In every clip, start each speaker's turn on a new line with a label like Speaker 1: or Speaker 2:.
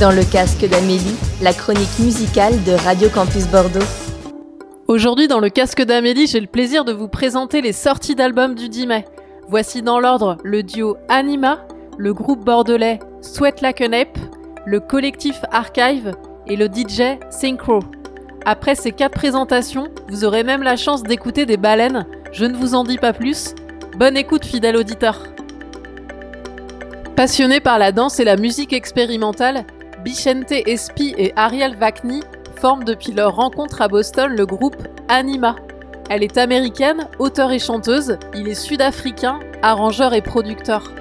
Speaker 1: Dans le casque d'Amélie, la chronique musicale de Radio Campus Bordeaux.
Speaker 2: Aujourd'hui, dans le casque d'Amélie, j'ai le plaisir de vous présenter les sorties d'albums du 10 mai. Voici dans l'ordre le duo Anima, le groupe bordelais Sweat Ape, le collectif Archive et le DJ Synchro. Après ces quatre présentations, vous aurez même la chance d'écouter des baleines. Je ne vous en dis pas plus. Bonne écoute, fidèle auditeur. Passionnés par la danse et la musique expérimentale, Bichente Espi et Ariel Vakni forment depuis leur rencontre à Boston le groupe Anima. Elle est américaine, auteure et chanteuse, il est sud-africain, arrangeur et producteur.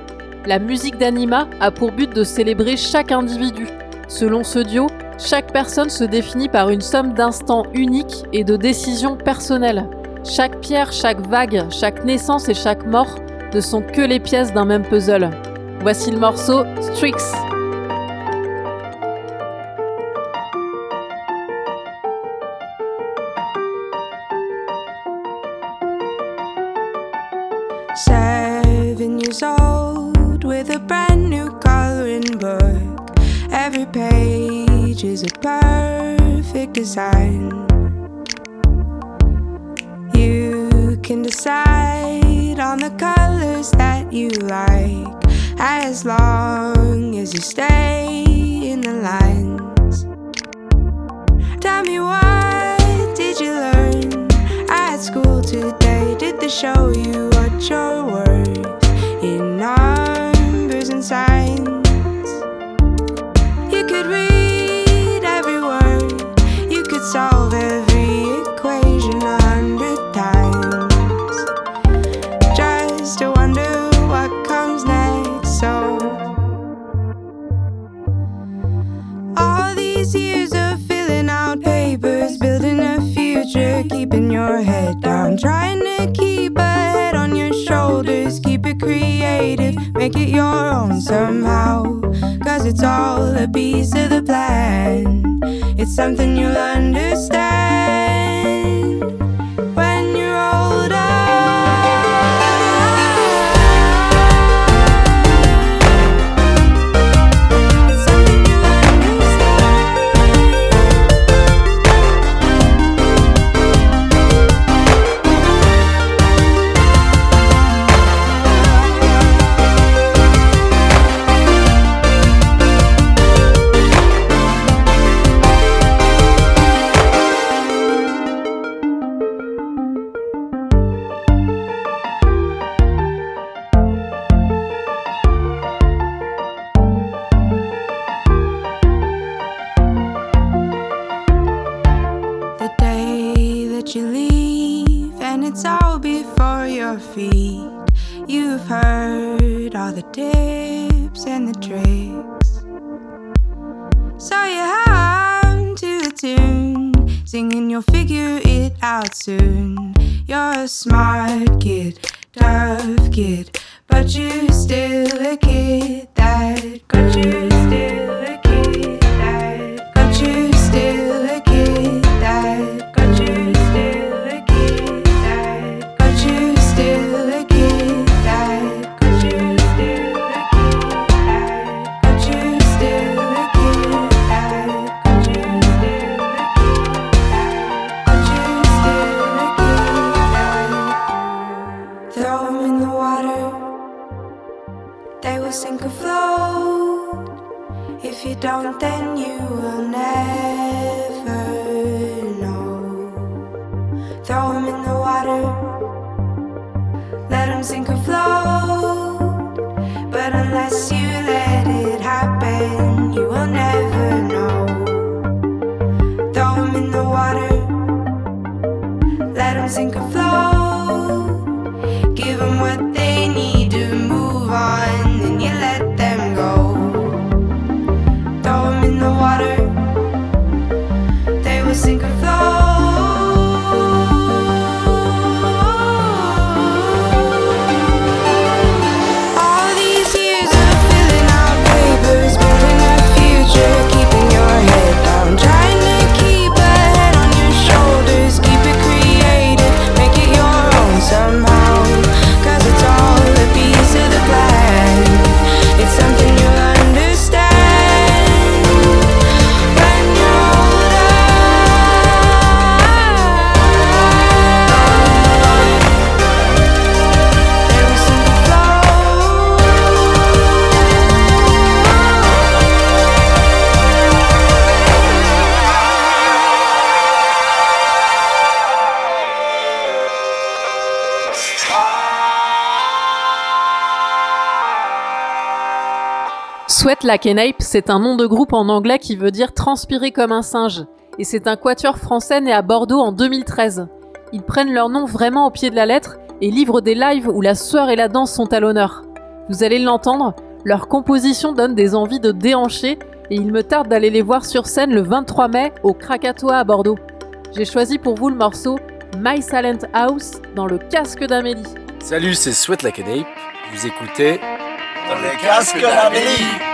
Speaker 2: La musique d'Anima a pour but de célébrer chaque individu. Selon ce duo, chaque personne se définit par une somme d'instants uniques et de décisions personnelles. Chaque pierre, chaque vague, chaque naissance et chaque mort ne sont que les pièces d'un même puzzle. Voici le morceau Strix.
Speaker 3: Is a perfect design. You can decide on the colors that you like as long as you stay in the lines. Tell me what did you learn at school today? Did they show you what you're worth in numbers and signs? Trying to keep a head on your shoulders, keep it creative, make it your own somehow. Cause it's all a piece of the plan. It's something you'll understand your feet. You've heard all the tips and the tricks. So you hum to a tune, singing you'll figure it out soon. You're a smart kid, tough kid, but you're still a kid that got you still sink or float. If you don't, then you will never know. Throw 'em in the water, let 'em sink or
Speaker 2: Sweat Like an Ape, c'est un nom de groupe en anglais qui veut dire transpirer comme un singe. Et c'est un quatuor français né à Bordeaux en 2013. Ils prennent leur nom vraiment au pied de la lettre et livrent des lives où la sueur et la danse sont à l'honneur. Vous allez l'entendre, leur composition donne des envies de déhancher et il me tarde d'aller les voir sur scène le 23 mai au Krakatoa à Bordeaux. J'ai choisi pour vous le morceau My Silent House dans le casque d'Amélie.
Speaker 4: Salut, c'est Sweat Like an Ape. Vous écoutez
Speaker 5: dans le casque d'Amélie.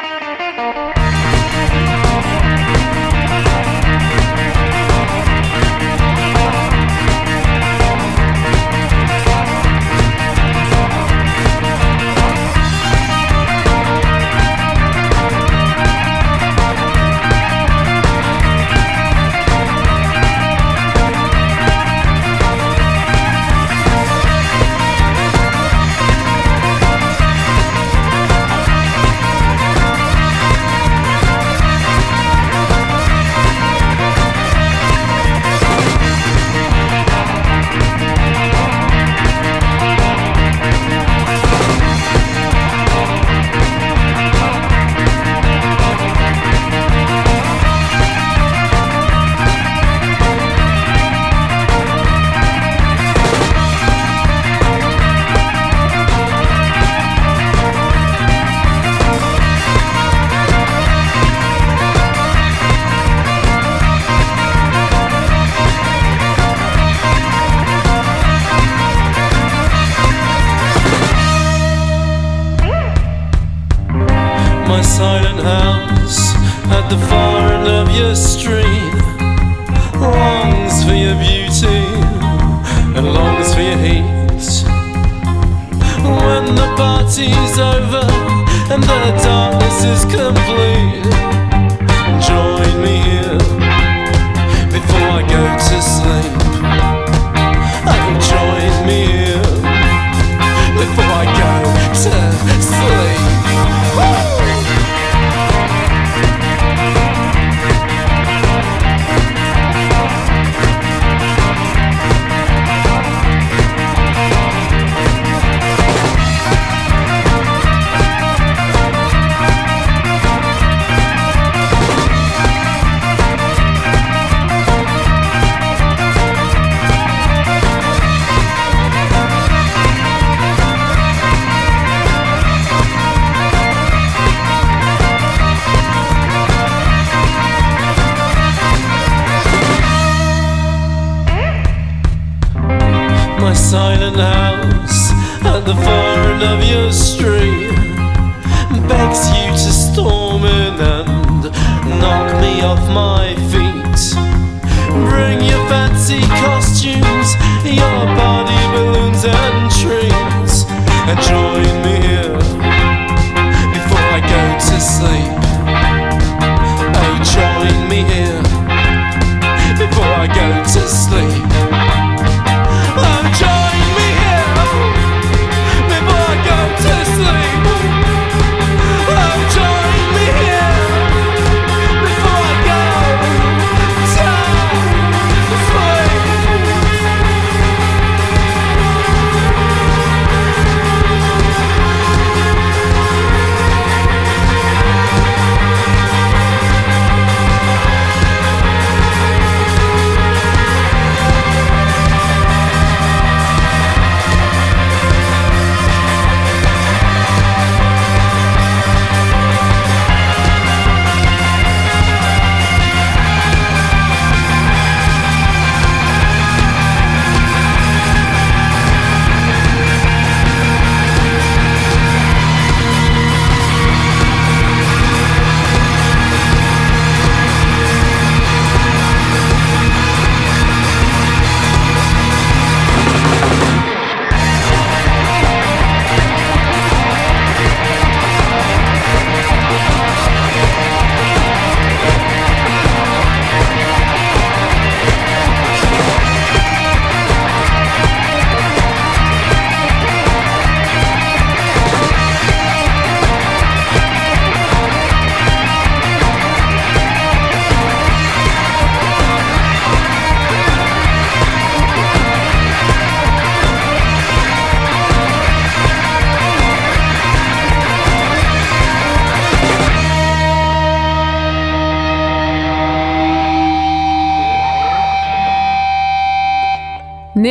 Speaker 2: silent
Speaker 5: house at the far end of your street longs for your beauty and longs for your heat. When the party's over and the darkness is complete.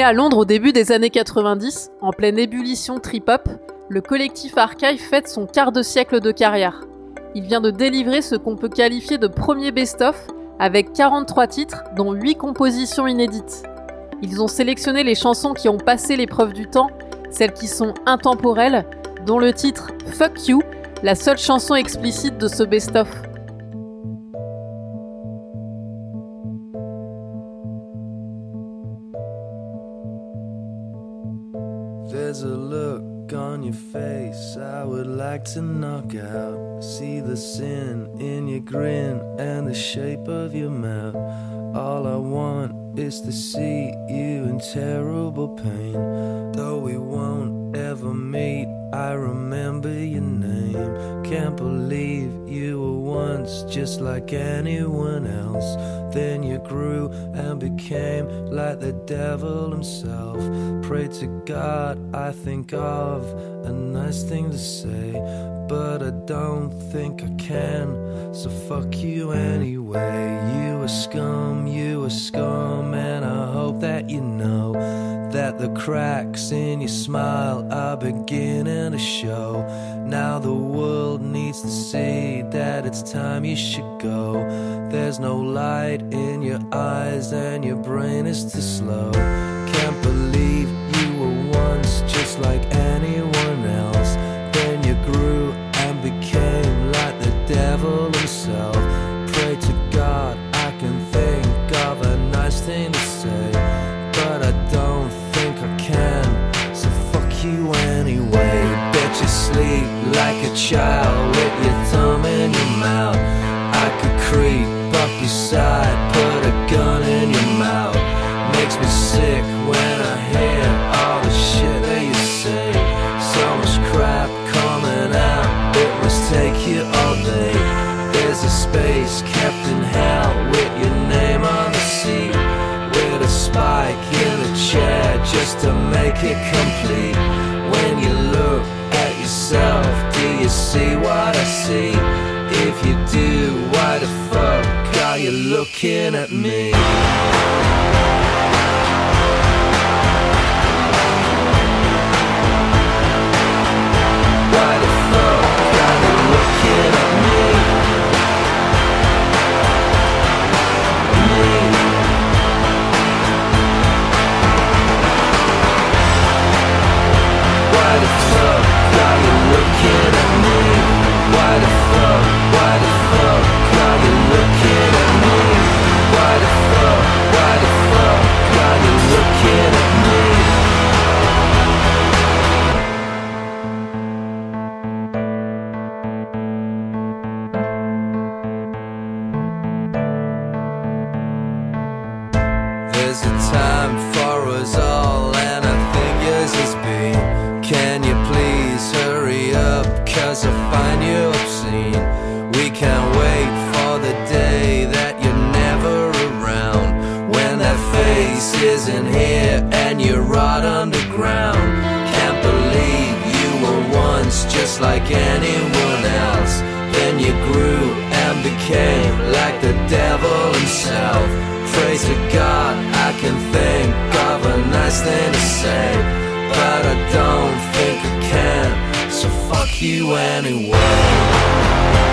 Speaker 2: À Londres au début des années 90, en pleine ébullition trip-hop, le collectif Archive fête son quart de siècle de carrière. Il vient de délivrer ce qu'on peut qualifier de premier best-of, avec 43 titres, dont 8 compositions inédites. Ils ont sélectionné les chansons qui ont passé l'épreuve du temps, celles qui sont intemporelles, dont le titre Fuck You, la seule chanson explicite de ce best-of.
Speaker 6: There's a look on your face I would like to knock out. See the sin in your grin and the shape of your mouth. All I want is to see you in terrible pain. Though we won't ever meet, I remember your name. Can't believe you were once just like anyone else. Then you grew and became like the devil himself. Pray to God, I think of a nice thing to say, but I don't think I can. So fuck you anyway. You a scum, you a scum, and I hope that you know that the cracks in your smile are beginning to show. Now the world needs to see that it's time you should go. There's no light in your eyes, and your brain is too slow. Can't believe you were once just like anyone child with your thumb in your mouth. I could creep up your side, put a gun in your mouth. Makes me sick when I hear all the shit that you say. So much crap coming out, it must take you all day. There's a space kept in hell with your name on the seat. With a spike in the chair just to make it complete. See what I see? If you do, why the fuck are you looking at me? A nice thing to say, but I don't think I can. So fuck you anyway.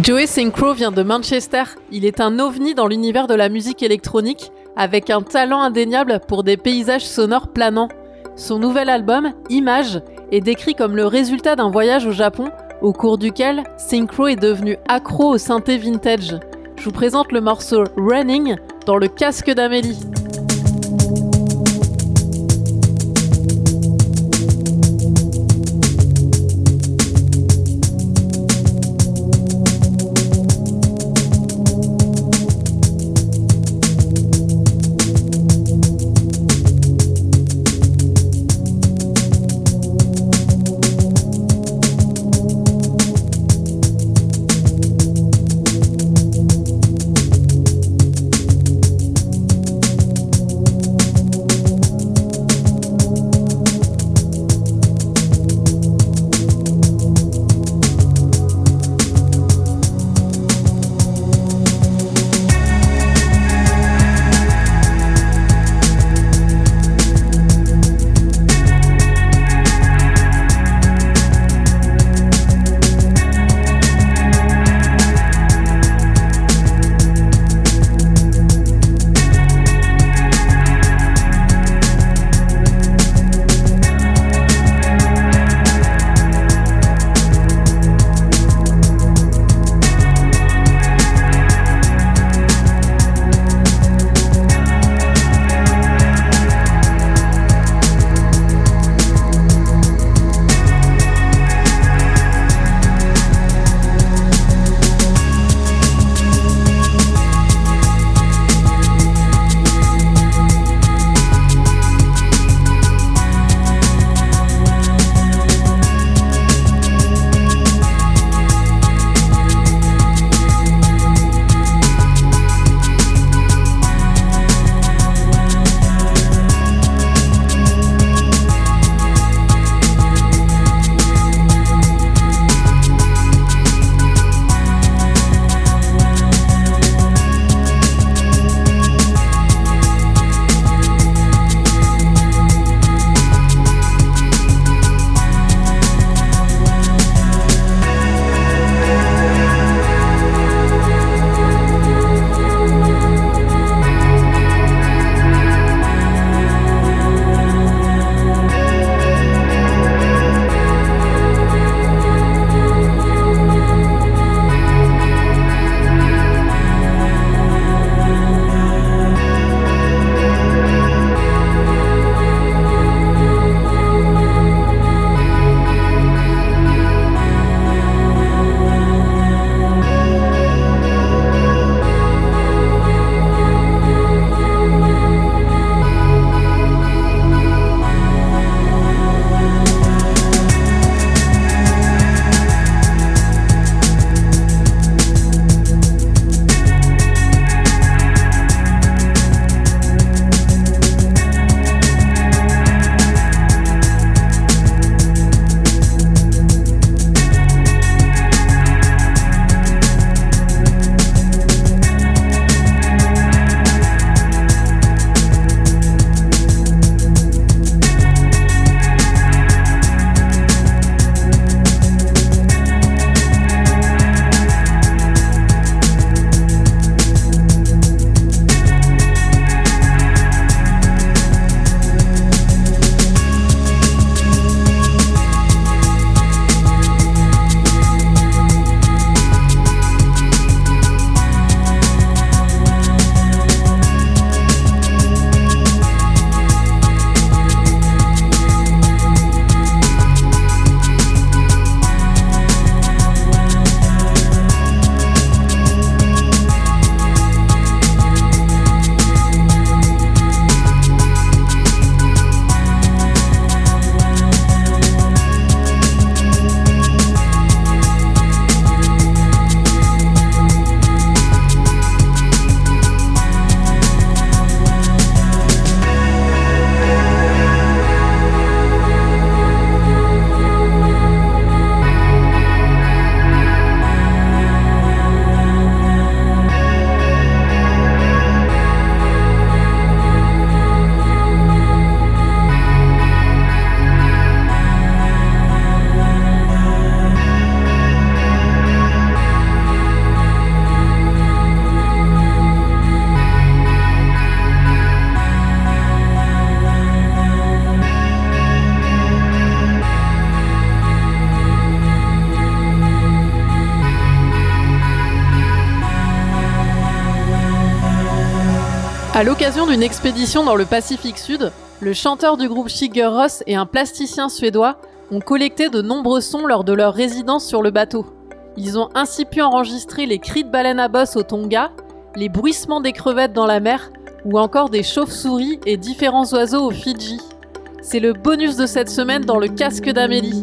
Speaker 2: Joey Synchro vient de Manchester. Il est un ovni dans l'univers de la musique électronique, avec un talent indéniable pour des paysages sonores planants. Son nouvel album, Image, est décrit comme le résultat d'un voyage au Japon, au cours duquel Synchro est devenu accro au synthé vintage. Je vous présente le morceau Running dans le casque d'Amélie. À l'occasion d'une expédition dans le Pacifique Sud, le chanteur du groupe Shiger Ross et un plasticien suédois ont collecté de nombreux sons lors de leur résidence sur le bateau. Ils ont ainsi pu enregistrer les cris de baleines à bosse au Tonga, les bruissements des crevettes dans la mer ou encore des chauves-souris et différents oiseaux aux Fidji. C'est le bonus de cette semaine dans le casque d'Amélie.